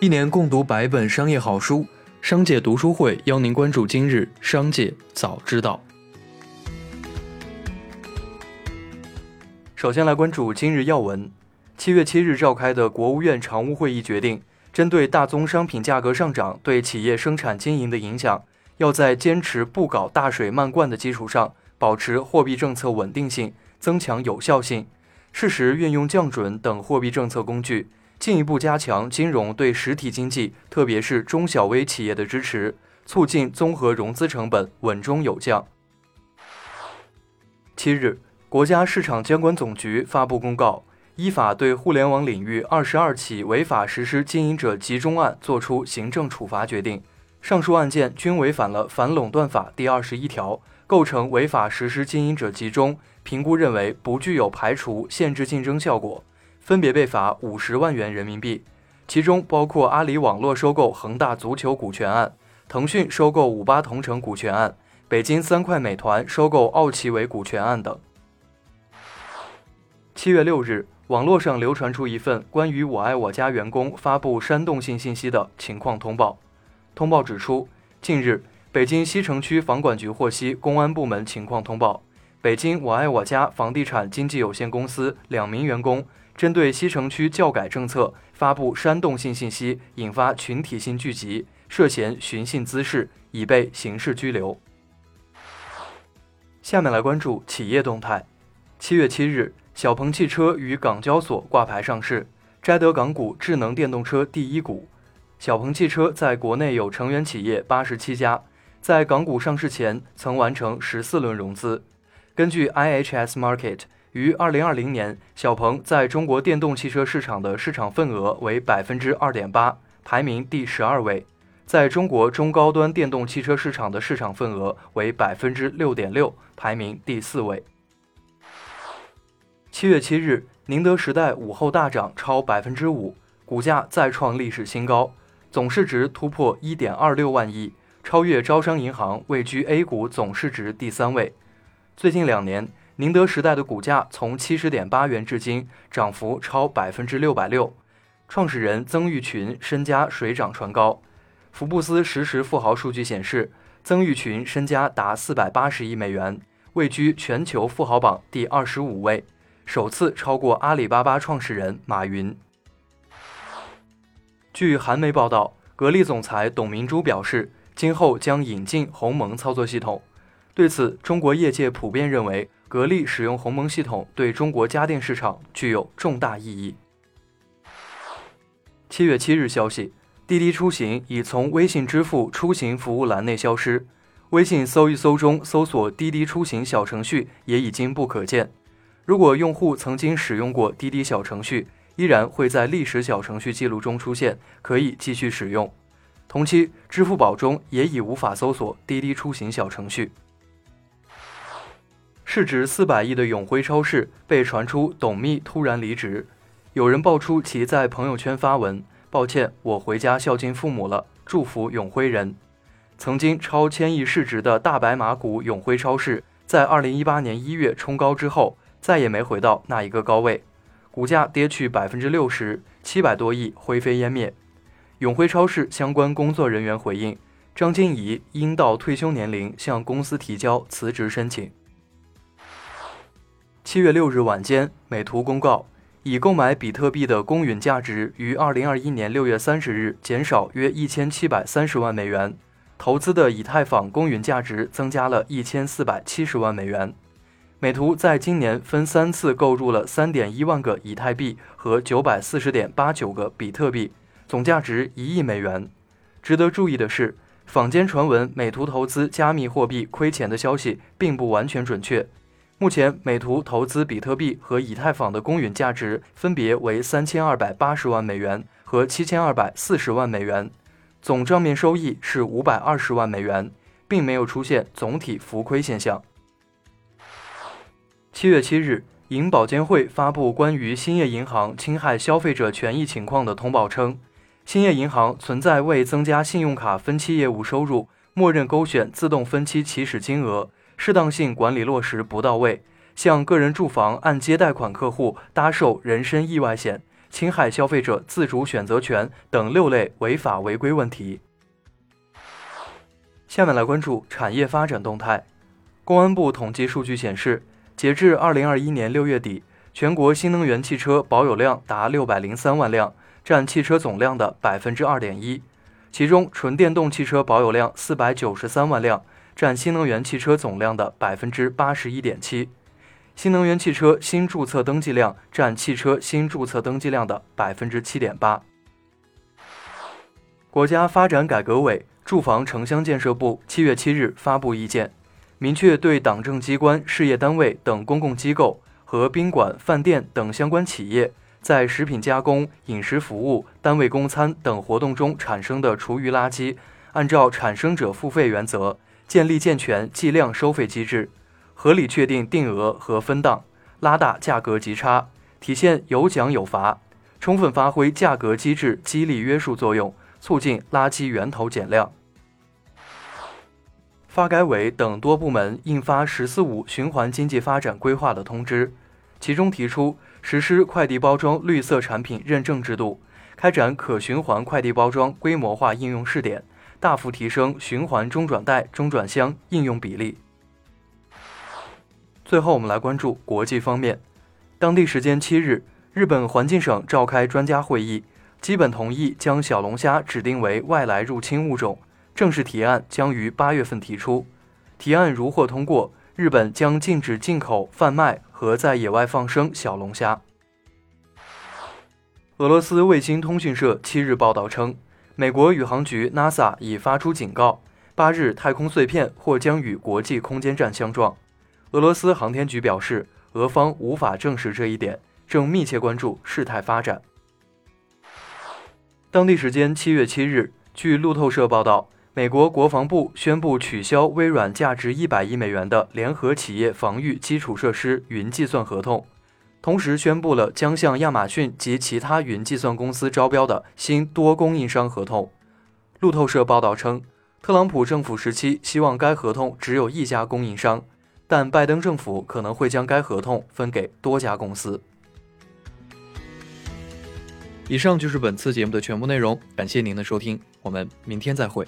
一年共读百本商业好书，商界读书会邀您关注今日商界早知道。首先来关注今日要闻。七月七日召开的国务院常务会议决定，针对大宗商品价格上涨对企业生产经营的影响，要在坚持不搞大水漫灌的基础上，保持货币政策稳定性，增强有效性，适时运用降准等货币政策工具。进一步加强金融对实体经济，特别是中小微企业的支持，促进综合融资成本稳中有降。七日，国家市场监管总局发布公告，依法对互联网领域二十二起违法实施经营者集中案作出行政处罚决定。上述案件均违反了反垄断法第二十一条，构成违法实施经营者集中，评估认为不具有排除、限制竞争效果。分别被罚五十万元人民币，其中包括阿里网络收购恒大足球股权案、腾讯收购五八同城股权案、北京三快美团收购奥奇伟股权案等。七月六日，网络上流传出一份关于我爱我家员工发布煽动性信息的情况通报。通报指出，近日，北京西城区房管局获悉公安部门情况通报，北京我爱我家房地产经纪有限公司两名员工。针对西城区教改政策发布煽动性信息，引发群体性聚集，涉嫌寻衅滋事，已被刑事拘留。下面来关注企业动态。七月七日，小鹏汽车于港交所挂牌上市，摘得港股智能电动车第一股。小鹏汽车在国内有成员企业八十七家，在港股上市前曾完成十四轮融资。根据 IHS Market。于二零二零年，小鹏在中国电动汽车市场的市场份额为百分之二点八，排名第十二位；在中国中高端电动汽车市场的市场份额为百分之六点六，排名第四位。七月七日，宁德时代午后大涨超百分之五，股价再创历史新高，总市值突破一点二六万亿，超越招商银行，位居 A 股总市值第三位。最近两年。宁德时代的股价从七十点八元至今，涨幅超百分之六百六。创始人曾毓群身家水涨船高。福布斯实时富豪数据显示，曾毓群身家达四百八十亿美元，位居全球富豪榜第二十五位，首次超过阿里巴巴创始人马云。据韩媒报道，格力总裁董明珠表示，今后将引进鸿蒙操作系统。对此，中国业界普遍认为。格力使用鸿蒙系统对中国家电市场具有重大意义。七月七日消息，滴滴出行已从微信支付出行服务栏内消失，微信搜一搜中搜索滴滴出行小程序也已经不可见。如果用户曾经使用过滴滴小程序，依然会在历史小程序记录中出现，可以继续使用。同期，支付宝中也已无法搜索滴滴出行小程序。市值四百亿的永辉超市被传出董秘突然离职，有人爆出其在朋友圈发文：“抱歉，我回家孝敬父母了，祝福永辉人。”曾经超千亿市值的大白马股永辉超市，在二零一八年一月冲高之后，再也没回到那一个高位，股价跌去百分之六十，七百多亿灰飞烟灭。永辉超市相关工作人员回应：张金怡因到退休年龄向公司提交辞职申请。七月六日晚间，美图公告，已购买比特币的公允价值于二零二一年六月三十日减少约一千七百三十万美元，投资的以太坊公允价值增加了一千四百七十万美元。美图在今年分三次购入了三点一万个以太币和九百四十点八九个比特币，总价值一亿美元。值得注意的是，坊间传闻美图投资加密货币亏钱的消息并不完全准确。目前，美图投资比特币和以太坊的公允价值分别为三千二百八十万美元和七千二百四十万美元，总账面收益是五百二十万美元，并没有出现总体浮亏现象。七月七日，银保监会发布关于兴业银行侵害消费者权益情况的通报称，兴业银行存在为增加信用卡分期业务收入，默认勾选自动分期起始金额。适当性管理落实不到位，向个人住房按揭贷款客户搭售人身意外险，侵害消费者自主选择权等六类违法违规问题。下面来关注产业发展动态。公安部统计数据显示，截至二零二一年六月底，全国新能源汽车保有量达六百零三万辆，占汽车总量的百分之二点一。其中，纯电动汽车保有量四百九十三万辆，占新能源汽车总量的百分之八十一点七。新能源汽车新注册登记量占汽车新注册登记量的百分之七点八。国家发展改革委、住房城乡建设部七月七日发布意见，明确对党政机关、事业单位等公共机构和宾馆、饭店等相关企业。在食品加工、饮食服务、单位供餐等活动中产生的厨余垃圾，按照产生者付费原则，建立健全计量收费机制，合理确定定额和分档，拉大价格级差，体现有奖有罚，充分发挥价格机制激励约束作用，促进垃圾源头减量。发改委等多部门印发“十四五”循环经济发展规划的通知，其中提出。实施快递包装绿色产品认证制度，开展可循环快递包装规模化应用试点，大幅提升循环中转袋、中转箱应用比例。最后，我们来关注国际方面。当地时间七日，日本环境省召开专家会议，基本同意将小龙虾指定为外来入侵物种，正式提案将于八月份提出。提案如获通过。日本将禁止进口、贩卖和在野外放生小龙虾。俄罗斯卫星通讯社七日报道称，美国宇航局 NASA 已发出警告，八日太空碎片或将与国际空间站相撞。俄罗斯航天局表示，俄方无法证实这一点，正密切关注事态发展。当地时间七月七日，据路透社报道。美国国防部宣布取消微软价值一百亿美元的联合企业防御基础设施云计算合同，同时宣布了将向亚马逊及其他云计算公司招标的新多供应商合同。路透社报道称，特朗普政府时期希望该合同只有一家供应商，但拜登政府可能会将该合同分给多家公司。以上就是本次节目的全部内容，感谢您的收听，我们明天再会。